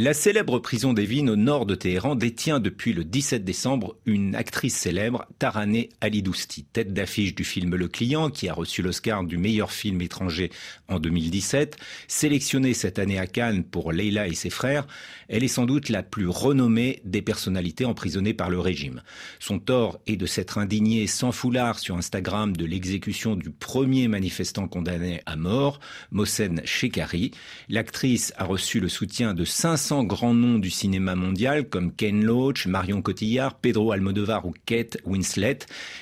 La célèbre prison d'Evin au nord de Téhéran détient depuis le 17 décembre une actrice célèbre, Taraneh Alidousti, tête d'affiche du film Le Client, qui a reçu l'Oscar du meilleur film étranger en 2017. Sélectionnée cette année à Cannes pour Leila et ses frères, elle est sans doute la plus renommée des personnalités emprisonnées par le régime. Son tort est de s'être indignée sans foulard sur Instagram de l'exécution du premier manifestant condamné à mort, Mohsen Shekari. L'actrice a reçu le soutien de 500 grands noms du cinéma mondial comme Ken Loach, Marion Cotillard, Pedro Almodovar ou Kate Winslet.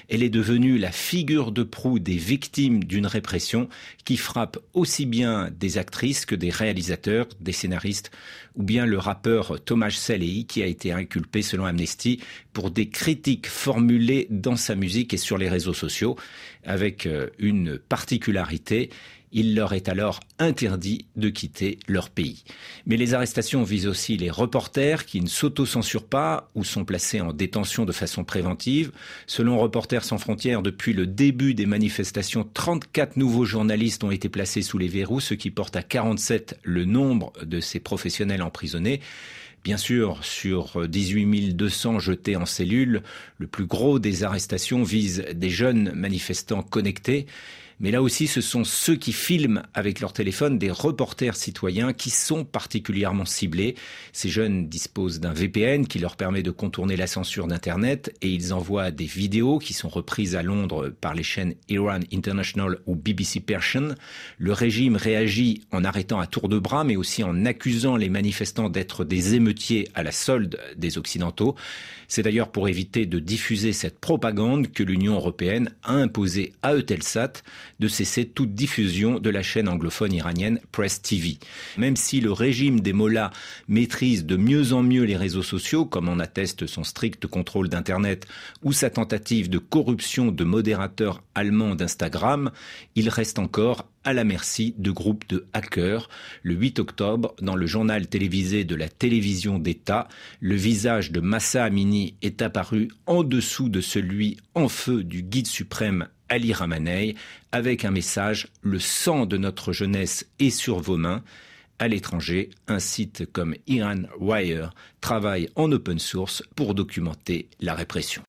Elle est devenue la figure de proue des victimes d'une répression qui frappe aussi bien des actrices que des réalisateurs, des scénaristes ou bien le rappeur Thomas Salei qui a été inculpé selon Amnesty pour des critiques formulées dans sa musique et sur les réseaux sociaux avec euh, une particularité il leur est alors interdit de quitter leur pays. Mais les arrestations visent aussi les reporters qui ne s'auto-censurent pas ou sont placés en détention de façon préventive. Selon Reporters sans frontières, depuis le début des manifestations, 34 nouveaux journalistes ont été placés sous les verrous, ce qui porte à 47 le nombre de ces professionnels emprisonnés. Bien sûr, sur 18 200 jetés en cellule, le plus gros des arrestations vise des jeunes manifestants connectés. Mais là aussi, ce sont ceux qui filment avec leur téléphone des reporters citoyens qui sont particulièrement ciblés. Ces jeunes disposent d'un VPN qui leur permet de contourner la censure d'Internet et ils envoient des vidéos qui sont reprises à Londres par les chaînes Iran International ou BBC Persian. Le régime réagit en arrêtant à tour de bras, mais aussi en accusant les manifestants d'être des émeutiers à la solde des Occidentaux. C'est d'ailleurs pour éviter de diffuser cette propagande que l'Union européenne a imposé à Eutelsat de cesser toute diffusion de la chaîne anglophone iranienne Press TV. Même si le régime des mollahs maîtrise de mieux en mieux les réseaux sociaux, comme en atteste son strict contrôle d'Internet ou sa tentative de corruption de modérateurs allemands d'Instagram, il reste encore à la merci de groupes de hackers. Le 8 octobre, dans le journal télévisé de la télévision d'État, le visage de Massa Amini est apparu en dessous de celui en feu du guide suprême Ali Ramenei avec un message Le sang de notre jeunesse est sur vos mains. À l'étranger, un site comme Iran Wire travaille en open source pour documenter la répression.